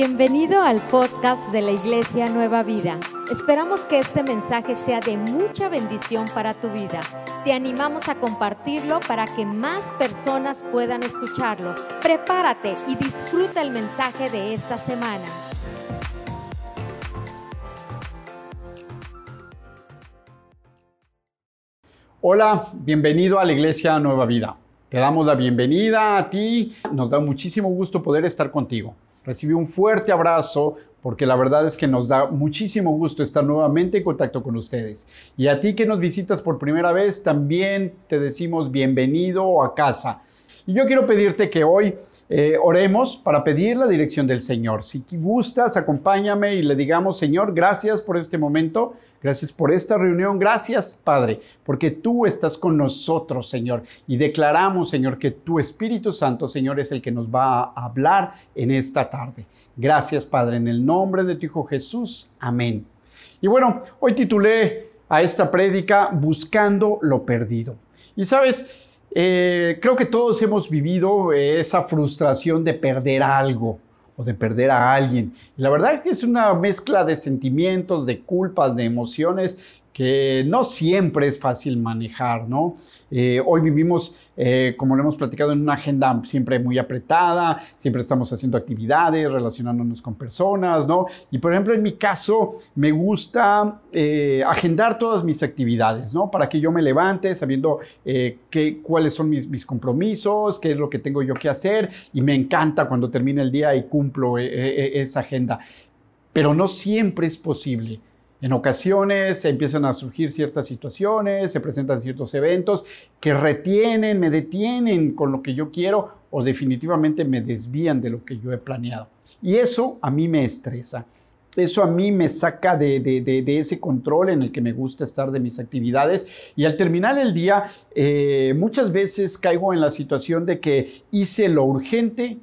Bienvenido al podcast de la Iglesia Nueva Vida. Esperamos que este mensaje sea de mucha bendición para tu vida. Te animamos a compartirlo para que más personas puedan escucharlo. Prepárate y disfruta el mensaje de esta semana. Hola, bienvenido a la Iglesia Nueva Vida. Te damos la bienvenida a ti. Nos da muchísimo gusto poder estar contigo. Recibí un fuerte abrazo porque la verdad es que nos da muchísimo gusto estar nuevamente en contacto con ustedes. Y a ti que nos visitas por primera vez, también te decimos bienvenido a casa. Y yo quiero pedirte que hoy eh, oremos para pedir la dirección del Señor. Si gustas, acompáñame y le digamos, Señor, gracias por este momento, gracias por esta reunión, gracias, Padre, porque tú estás con nosotros, Señor. Y declaramos, Señor, que tu Espíritu Santo, Señor, es el que nos va a hablar en esta tarde. Gracias, Padre, en el nombre de tu Hijo Jesús. Amén. Y bueno, hoy titulé a esta prédica Buscando lo Perdido. Y sabes, eh, creo que todos hemos vivido eh, esa frustración de perder algo o de perder a alguien. la verdad es que es una mezcla de sentimientos, de culpas, de emociones que no siempre es fácil manejar, ¿no? Eh, hoy vivimos, eh, como lo hemos platicado, en una agenda siempre muy apretada, siempre estamos haciendo actividades, relacionándonos con personas, ¿no? Y por ejemplo, en mi caso, me gusta eh, agendar todas mis actividades, ¿no? Para que yo me levante sabiendo qué, cuáles son mis, mis, compromisos, qué es lo que tengo yo que hacer, y me encanta cuando termina el día y cumplo esa agenda. Pero no siempre es posible. En ocasiones empiezan a surgir ciertas situaciones, se presentan ciertos eventos que retienen, me detienen con lo que yo quiero o definitivamente me desvían de lo que yo he planeado. Y eso a mí me estresa. Eso a mí me saca de, ese control en el que me gusta estar de mis actividades. Y al terminar el día, eh, muchas veces caigo en la situación de que hice lo urgente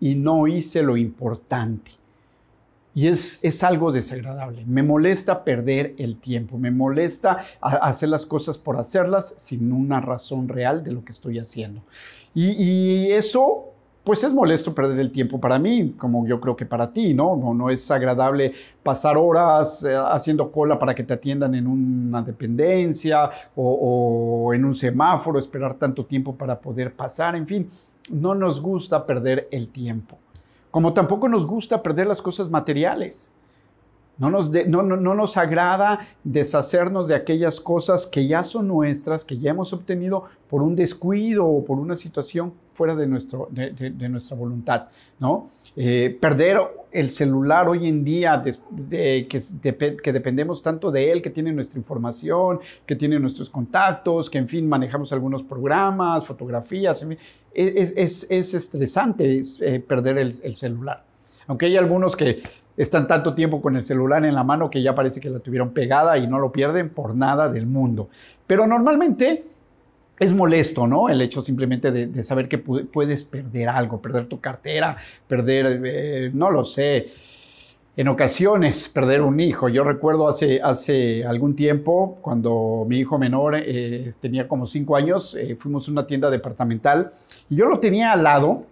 y no hice lo importante. Y es, es, algo desagradable. Me molesta perder el tiempo, me molesta hacer las cosas por hacerlas sin una razón real de lo que estoy haciendo. Y, eso, pues es molesto perder el tiempo para mí, como yo creo que para ti, ¿no? No, es agradable pasar horas eh, haciendo cola para que te atiendan en una dependencia o en un semáforo, esperar tanto tiempo para poder pasar, en fin, no nos gusta perder el tiempo como tampoco nos gusta perder las cosas materiales. No nos, no, no, nos, agrada deshacernos de aquellas cosas que ya son nuestras, que ya hemos obtenido por un descuido o por una situación fuera de, nuestro, de, nuestra voluntad. ¿no? Eh, perder el celular hoy en día, que, que, dependemos tanto de él, que tiene nuestra información, que tiene nuestros contactos, que en fin manejamos algunos programas, fotografías, en fin, es, es, estresante eh, perder el, celular. Aunque hay algunos que están tanto tiempo con el celular en la mano que ya parece que la tuvieron pegada y no lo pierden por nada del mundo. Pero normalmente es molesto, ¿no? El hecho simplemente de, saber que puedes perder algo, perder tu cartera, perder, eh, no lo sé, en ocasiones perder un hijo. Yo recuerdo hace, hace algún tiempo, cuando mi hijo menor eh, tenía como cinco años, eh, fuimos a una tienda departamental y yo lo tenía al lado,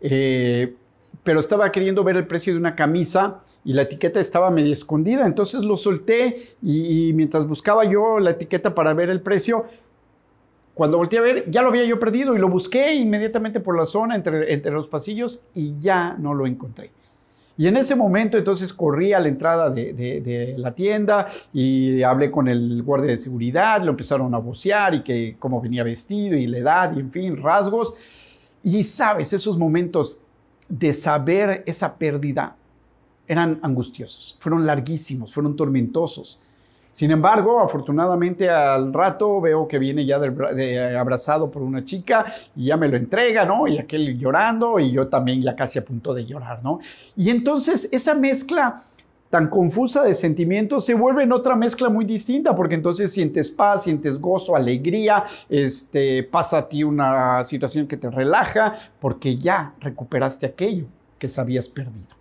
pero estaba queriendo ver el precio de una camisa y la etiqueta estaba medio escondida. Entonces lo solté y, mientras buscaba yo la etiqueta para ver el precio, cuando volteé a ver, ya lo había yo perdido y lo busqué inmediatamente por la zona, entre, entre los pasillos y ya no lo encontré. Y en ese momento entonces corrí a la entrada de, la tienda y hablé con el guardia de seguridad, lo empezaron a vocear y que cómo venía vestido y la edad y en fin, rasgos. Y sabes, esos momentos de saber esa pérdida eran angustiosos, fueron larguísimos, fueron tormentosos. Sin embargo, afortunadamente al rato veo que viene ya abrazado por una chica y ya me lo entrega, ¿no? Y aquel llorando y yo también ya casi a punto de llorar, ¿no? Y entonces esa mezcla tan confusa de sentimientos se vuelve en otra mezcla muy distinta, porque entonces sientes paz, sientes gozo, alegría, este, pasa a ti una situación que te relaja, porque ya recuperaste aquello que sabías perdido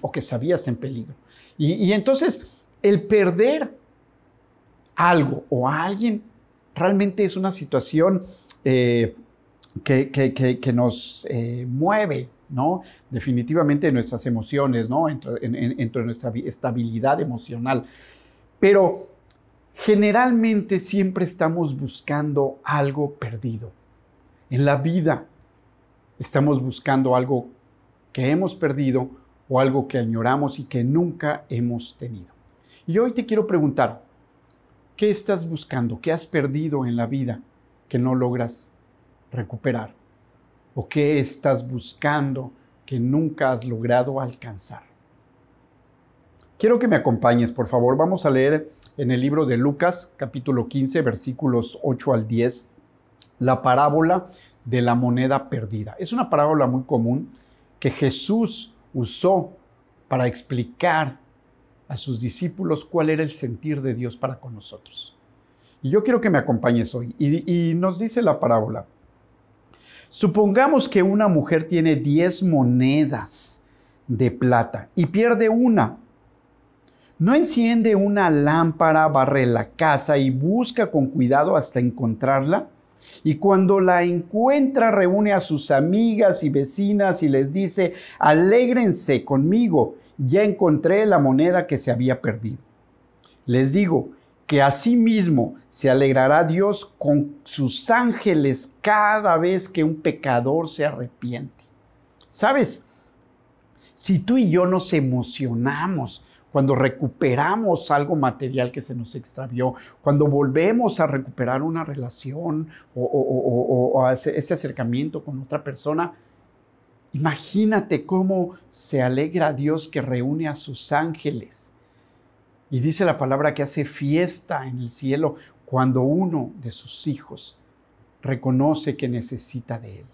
o que sabías en peligro. Y, entonces el perder algo o a alguien realmente es una situación eh, que, nos eh, mueve, ¿no? Definitivamente nuestras emociones, ¿no? Entre, nuestra estabilidad emocional. Pero generalmente siempre estamos buscando algo perdido. En la vida estamos buscando algo que hemos perdido o algo que añoramos y que nunca hemos tenido. Y hoy te quiero preguntar, ¿qué estás buscando? ¿Qué has perdido en la vida que no logras recuperar? ¿O qué estás buscando que nunca has logrado alcanzar? Quiero que me acompañes, por favor. Vamos a leer en el libro de Lucas, capítulo 15, versículos 8 al 10, la parábola de la moneda perdida. Es una parábola muy común que Jesús usó para explicar a sus discípulos cuál era el sentir de Dios para con nosotros. Y yo quiero que me acompañes hoy. Y, nos dice la parábola. Supongamos que una mujer tiene 10 monedas de plata y pierde una. ¿No enciende una lámpara, barre la casa y busca con cuidado hasta encontrarla? Y cuando la encuentra, reúne a sus amigas y vecinas y les dice, alégrense conmigo, ya encontré la moneda que se había perdido. Les digo que asimismo se alegrará Dios con sus ángeles cada vez que un pecador se arrepiente. ¿Sabes? Si tú y yo nos emocionamos cuando recuperamos algo material que se nos extravió, cuando volvemos a recuperar una relación o, ese acercamiento con otra persona, imagínate cómo se alegra Dios que reúne a sus ángeles. Y dice la palabra que hace fiesta en el cielo cuando uno de sus hijos reconoce que necesita de Él,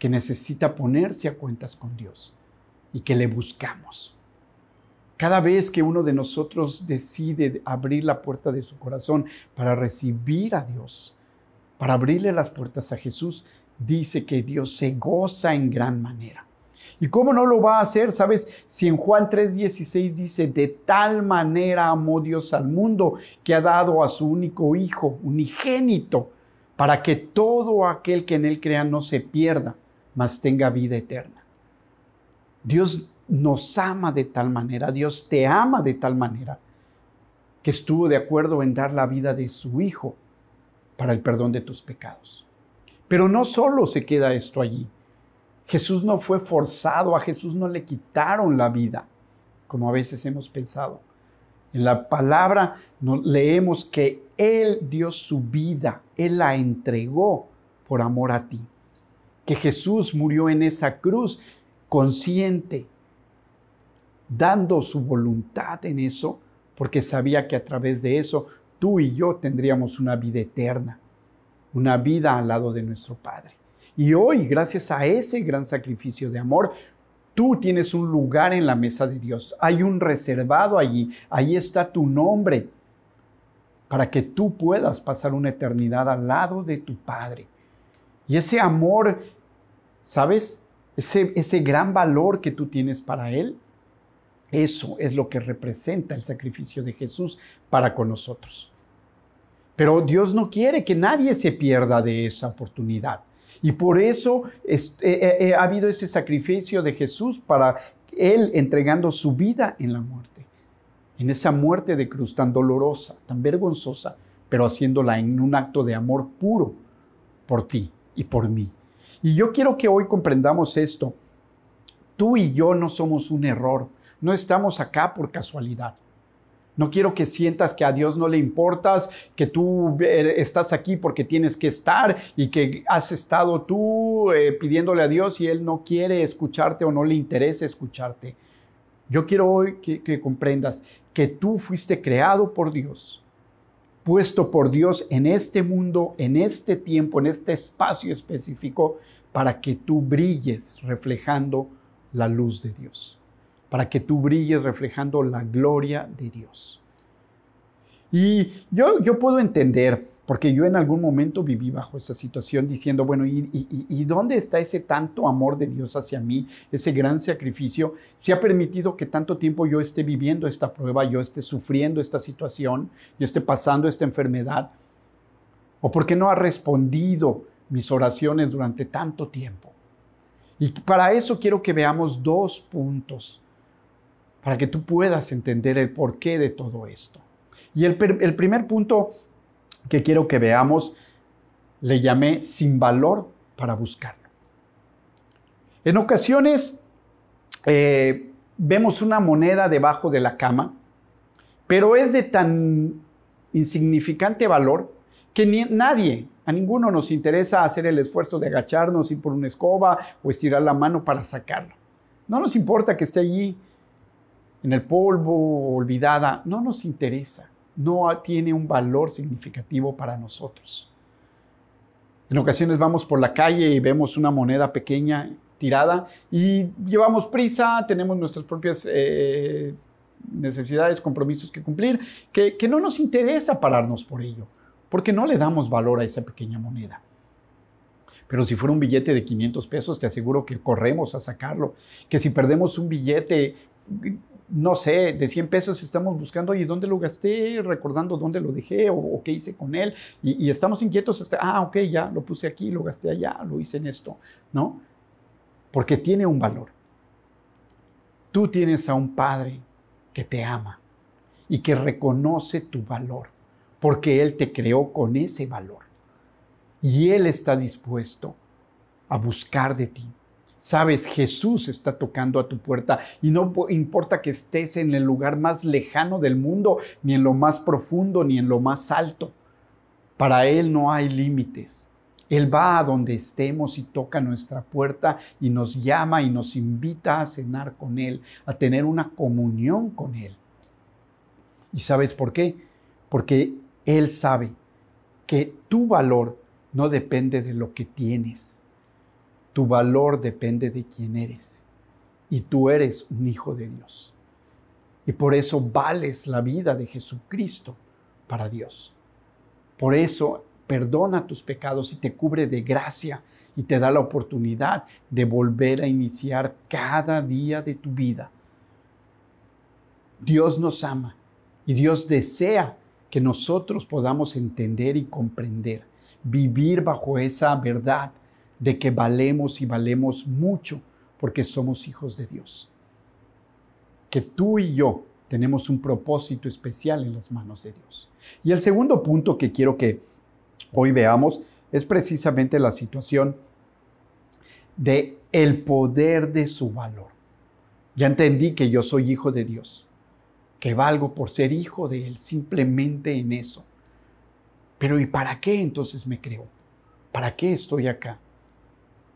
que necesita ponerse a cuentas con Dios y que le buscamos. Cada vez que uno de nosotros decide abrir la puerta de su corazón para recibir a Dios, para abrirle las puertas a Jesús, dice que Dios se goza en gran manera. ¿Y cómo no lo va a hacer? ¿Sabes? Si en Juan 3:16 dice, de tal manera amó Dios al mundo que ha dado a su único Hijo, unigénito, para que todo aquel que en Él crea no se pierda, mas tenga vida eterna. Dios nos ama de tal manera, Dios te ama de tal manera, que estuvo de acuerdo en dar la vida de su Hijo para el perdón de tus pecados. Pero no solo se queda esto allí. Jesús no fue forzado, a Jesús no le quitaron la vida, como a veces hemos pensado. En la palabra leemos que Él dio su vida, Él la entregó por amor a ti. Que Jesús murió en esa cruz consciente dando su voluntad en eso, porque sabía que a través de eso tú y yo tendríamos una vida eterna, una vida al lado de nuestro Padre. Y hoy, gracias a ese gran sacrificio de amor, tú tienes un lugar en la mesa de Dios. Hay un reservado allí. Ahí está tu nombre para que tú puedas pasar una eternidad al lado de tu Padre. Y ese amor, ¿sabes? Ese, ese gran valor que tú tienes para Él, eso es lo que representa el sacrificio de Jesús para con nosotros. Pero Dios no quiere que nadie se pierda de esa oportunidad. Y por eso eh, eh, eh, ha habido ese sacrificio de Jesús para Él entregando su vida en la muerte. En esa muerte de cruz tan dolorosa, tan vergonzosa, pero haciéndola en un acto de amor puro por ti y por mí. Y yo quiero que hoy comprendamos esto. Tú y yo no somos un error. No estamos acá por casualidad. No quiero que sientas que a Dios no le importas, que tú eh, estás aquí porque tienes que estar y que has estado tú eh, pidiéndole a Dios y Él no quiere escucharte o no le interesa escucharte. Yo quiero hoy que comprendas que tú fuiste creado por Dios, puesto por Dios en este mundo, en este tiempo, en este espacio específico, para que tú brilles reflejando la luz de Dios para que tú brilles reflejando la gloria de Dios. Y yo, yo puedo entender, porque yo en algún momento viví bajo esa situación diciendo, bueno, ¿y, y, dónde está ese tanto amor de Dios hacia mí, ese gran sacrificio? Si ha permitido que tanto tiempo yo esté viviendo esta prueba, yo esté sufriendo esta situación, yo esté pasando esta enfermedad? ¿O por qué no ha respondido mis oraciones durante tanto tiempo. Y para eso quiero que veamos dos puntos, para que tú puedas entender el porqué de todo esto. Y el, primer punto que quiero que veamos, le llamé sin valor para buscarlo. En ocasiones eh, vemos una moneda debajo de la cama, pero es de tan insignificante valor que ni, nadie, a ninguno nos interesa hacer el esfuerzo de agacharnos, ir por una escoba o estirar la mano para sacarlo. No nos importa que esté allí en el polvo, olvidada, no nos interesa, no tiene un valor significativo para nosotros. En ocasiones vamos por la calle y vemos una moneda pequeña tirada y llevamos prisa, tenemos nuestras propias eh, necesidades, compromisos que cumplir, que, que no nos interesa pararnos por ello, porque no le damos valor a esa pequeña moneda. Pero si fuera un billete de 500 pesos, te aseguro que corremos a sacarlo. Que si perdemos un billete, no sé, de 100 pesos estamos buscando, ¿y dónde lo gasté? Recordando dónde lo dejé o, qué hice con él. Y, y, estamos inquietos, hasta, ah, ok, ya lo puse aquí, lo gasté allá, lo hice en esto, ¿no? porque tiene un valor. Tú tienes a un Padre que te ama y que reconoce tu valor, porque Él te creó con ese valor. Y Él está dispuesto a buscar de ti. Sabes, Jesús está tocando a tu puerta y no importa que estés en el lugar más lejano del mundo, ni en lo más profundo, ni en lo más alto. Para Él no hay límites. Él va a donde estemos y toca nuestra puerta y nos llama y nos invita a cenar con Él, a tener una comunión con Él. ¿Y sabes por qué? Porque Él sabe que tu valor no depende de lo que tienes. Tu valor depende de quién eres. Y tú eres un hijo de Dios. Y por eso vales la vida de Jesucristo para Dios. Por eso perdona tus pecados y te cubre de gracia y te da la oportunidad de volver a iniciar cada día de tu vida. Dios nos ama y Dios desea que nosotros podamos entender y comprender, vivir bajo esa verdad de que valemos y valemos mucho porque somos hijos de Dios. Que tú y yo tenemos un propósito especial en las manos de Dios. Y el segundo punto que quiero que hoy veamos es precisamente la situación de el poder de su valor. Ya entendí que yo soy hijo de Dios, que valgo por ser hijo de Él, simplemente en eso. Pero ¿y para qué entonces me creo? ¿Para qué estoy acá?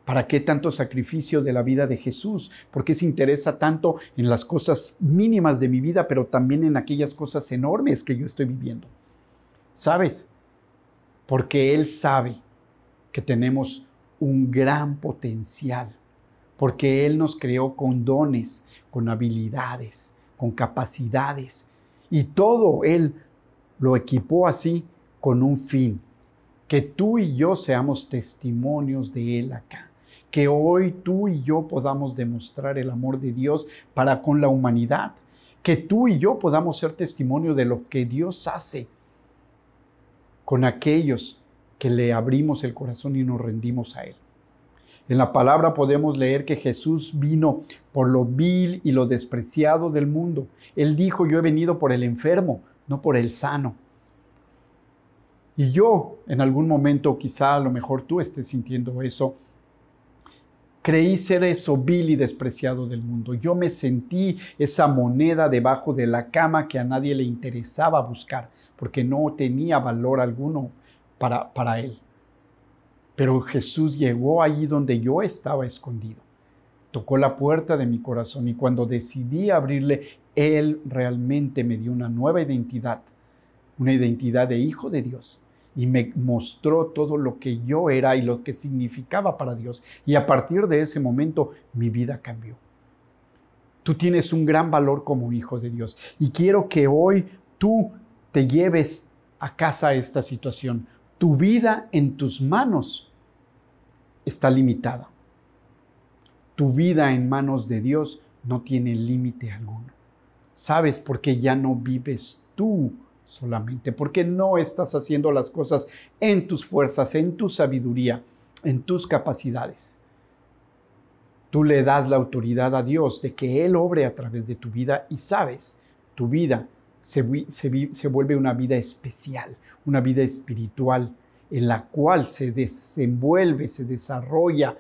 ¿Para qué tanto sacrificio de la vida de Jesús? ¿Por qué se interesa tanto en las cosas mínimas de mi vida, pero también en aquellas cosas enormes que yo estoy viviendo? ¿Sabes? porque Él sabe que tenemos un gran potencial, porque Él nos creó con dones, con habilidades, con capacidades, y todo Él lo equipó así con un fin, que tú y yo seamos testimonios de Él acá, que hoy tú y yo podamos demostrar el amor de Dios para con la humanidad, que tú y yo podamos ser testimonio de lo que Dios hace con aquellos que le abrimos el corazón y nos rendimos a Él. En la palabra podemos leer que Jesús vino por lo vil y lo despreciado del mundo. Él dijo, yo he venido por el enfermo, no por el sano. Y yo, en algún momento, quizá a lo mejor tú estés sintiendo eso, creí ser eso vil y despreciado del mundo. Yo me sentí esa moneda debajo de la cama que a nadie le interesaba buscar porque no tenía valor alguno para, para él. Pero Jesús llegó allí donde yo estaba escondido. Tocó la puerta de mi corazón y cuando decidí abrirle, Él realmente me dio una nueva identidad, una identidad de hijo de Dios. Y me mostró todo lo que yo era y lo que significaba para Dios. Y a partir de ese momento mi vida cambió. Tú tienes un gran valor como hijo de Dios. Y quiero que hoy tú te lleves a casa esta situación. Tu vida en tus manos está limitada. Tu vida en manos de Dios no tiene límite alguno. ¿Sabes por qué ya no vives tú solamente? Porque no estás haciendo las cosas en tus fuerzas, en tu sabiduría. en tus capacidades. Tú le das la autoridad a Dios de que Él obre a través de tu vida y sabes, tu vida se, se, vuelve una vida especial, una vida espiritual en la cual se desenvuelve, se desarrolla,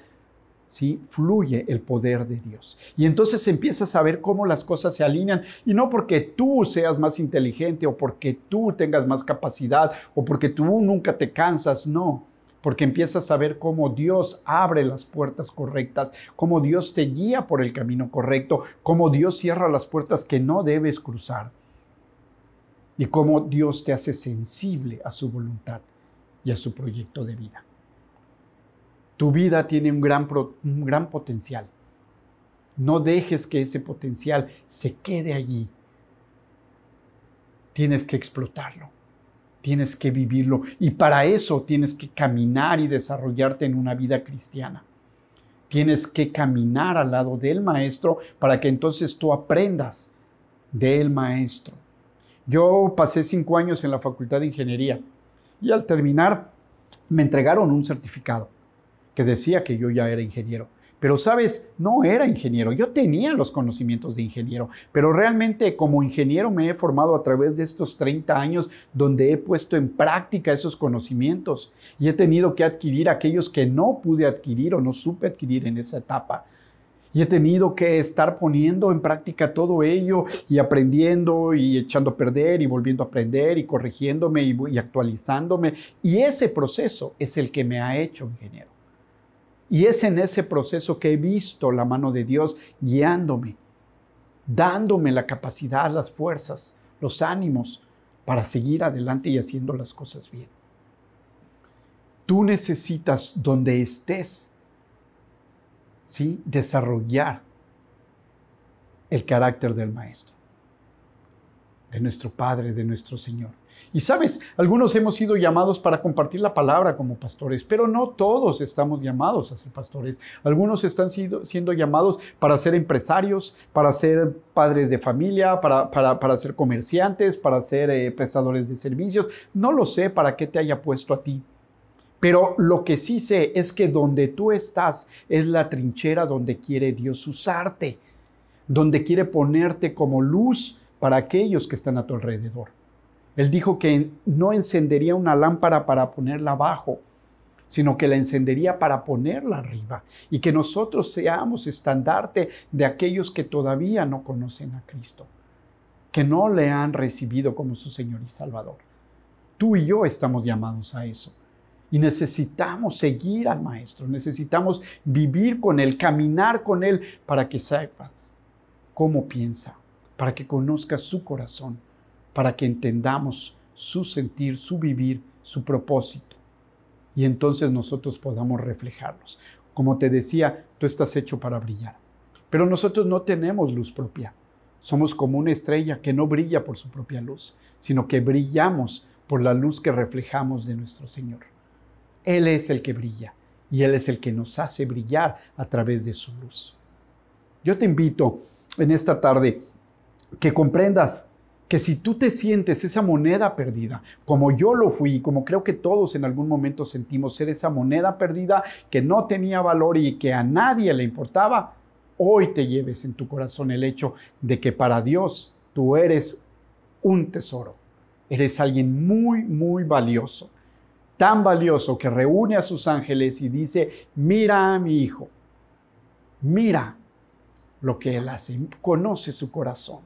fluye el poder de Dios. Y entonces empiezas a ver cómo las cosas se alinean, y no porque tú seas más inteligente o porque tú tengas más capacidad o porque tú nunca te cansas, no, porque empiezas a ver cómo Dios abre las puertas correctas, cómo Dios te guía por el camino correcto, cómo Dios cierra las puertas que no debes cruzar y cómo Dios te hace sensible a su voluntad y a su proyecto de vida. Tu vida tiene un gran, un gran potencial. No dejes que ese potencial se quede allí. Tienes que explotarlo. Tienes que vivirlo. Y para eso tienes que caminar y desarrollarte en una vida cristiana. Tienes que caminar al lado del maestro para que entonces tú aprendas del maestro. Yo pasé cinco años en la Facultad de Ingeniería y al terminar me entregaron un certificado que decía que yo ya era ingeniero. Pero sabes, no era ingeniero, yo tenía los conocimientos de ingeniero, pero realmente como ingeniero me he formado a través de estos 30 años donde he puesto en práctica esos conocimientos y he tenido que adquirir aquellos que no pude adquirir o no supe adquirir en esa etapa. Y he tenido que estar poniendo en práctica todo ello y aprendiendo y echando a perder y volviendo a aprender y corrigiéndome y, y actualizándome. Y ese proceso es el que me ha hecho ingeniero. Y es en ese proceso que he visto la mano de Dios guiándome, dándome la capacidad, las fuerzas, los ánimos para seguir adelante y haciendo las cosas bien. Tú necesitas donde estés, ¿sí? Desarrollar el carácter del Maestro, de nuestro Padre, de nuestro Señor. Y sabes, algunos hemos sido llamados para compartir la palabra como pastores, pero no todos estamos llamados a ser pastores. Algunos están siendo, llamados para ser empresarios, para ser padres de familia, para, ser comerciantes, para ser eh, prestadores de servicios. No lo sé para qué te haya puesto a ti. Pero lo que sí sé es que donde tú estás es la trinchera donde quiere Dios usarte, donde quiere ponerte como luz para aquellos que están a tu alrededor. Él dijo que no encendería una lámpara para ponerla abajo, sino que la encendería para ponerla arriba y que nosotros seamos estandarte de aquellos que todavía no conocen a Cristo, que no le han recibido como su Señor y Salvador. Tú y yo estamos llamados a eso. Y necesitamos seguir al Maestro, necesitamos vivir con Él, caminar con Él para que sepas cómo piensa, para que conozcas su corazón para que entendamos su sentir, su vivir, su propósito. Y entonces nosotros podamos reflejarlos. Como te decía, tú estás hecho para brillar. Pero nosotros no tenemos luz propia. Somos como una estrella que no brilla por su propia luz, sino que brillamos por la luz que reflejamos de nuestro Señor. Él es el que brilla y Él es el que nos hace brillar a través de su luz. Yo te invito en esta tarde que comprendas que si tú te sientes esa moneda perdida, como yo lo fui, como creo que todos en algún momento sentimos ser esa moneda perdida que no tenía valor y que a nadie le importaba, hoy te lleves en tu corazón el hecho de que para Dios tú eres un tesoro. Eres alguien muy, muy valioso. Tan valioso que reúne a sus ángeles y dice, mira a mi hijo, mira lo que él hace, conoce su corazón.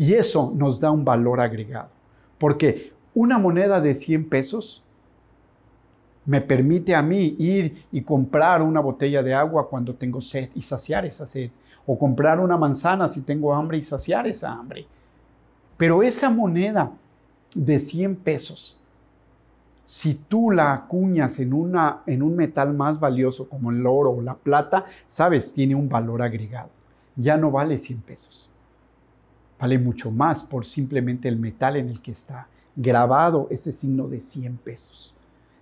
Y eso nos da un valor agregado, porque una moneda de 100 pesos me permite a mí ir y comprar una botella de agua cuando tengo sed y saciar esa sed, o comprar una manzana si tengo hambre y saciar esa hambre. Pero esa moneda de 100 pesos, si tú la acuñas en, un metal más valioso como el oro o la plata, sabes, tiene un valor agregado. Ya no vale 100 pesos vale mucho más por simplemente el metal en el que está grabado ese signo de 100 pesos.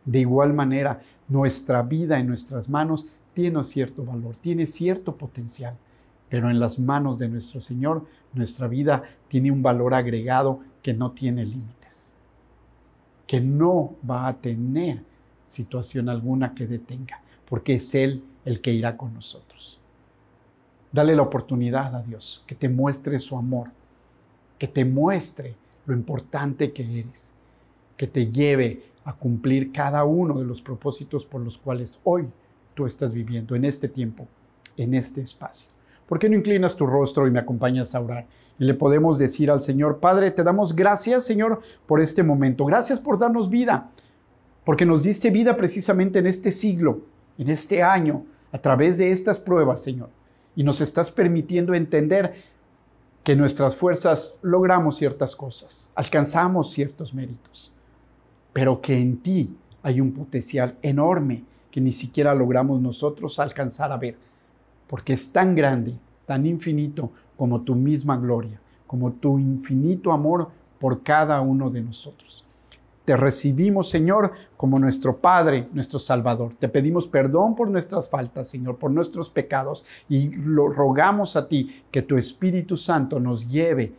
De igual manera, nuestra vida en nuestras manos tiene cierto valor, tiene cierto potencial, pero en las manos de nuestro Señor, nuestra vida tiene un valor agregado que no tiene límites, que no va a tener situación alguna que detenga, porque es Él el que irá con nosotros. Dale la oportunidad a Dios, que te muestre su amor, que te muestre lo importante que eres, que te lleve a cumplir cada uno de los propósitos por los cuales hoy tú estás viviendo en este tiempo, en este espacio. ¿Por qué no inclinas tu rostro y me acompañas a orar? Y le podemos decir al Señor, Padre, te damos gracias, Señor, por este momento. Gracias por darnos vida, porque nos diste vida precisamente en este siglo, en este año, a través de estas pruebas, Señor. Y nos estás permitiendo entender que nuestras fuerzas logramos ciertas cosas, alcanzamos ciertos méritos, pero que en ti hay un potencial enorme que ni siquiera logramos nosotros alcanzar a ver porque es tan grande, tan infinito como tu misma gloria, como tu infinito amor por cada uno de nosotros. Te recibimos, Señor, como nuestro Padre, nuestro Salvador. Te pedimos perdón por nuestras faltas, Señor, por nuestros pecados y lo rogamos a ti que tu Espíritu Santo nos lleve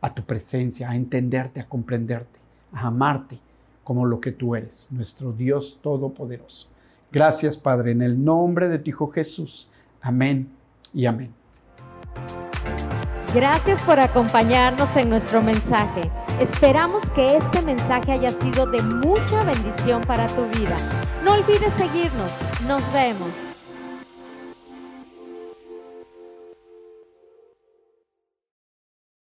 a tu presencia, a entenderte, a comprenderte, a amarte como lo que tú eres, nuestro Dios Todopoderoso. Gracias, Padre, en el nombre de tu Hijo Jesús. Amén y amén. Gracias por acompañarnos en nuestro mensaje. Esperamos que este mensaje haya sido de mucha bendición para tu vida. No olvides seguirnos. Nos vemos.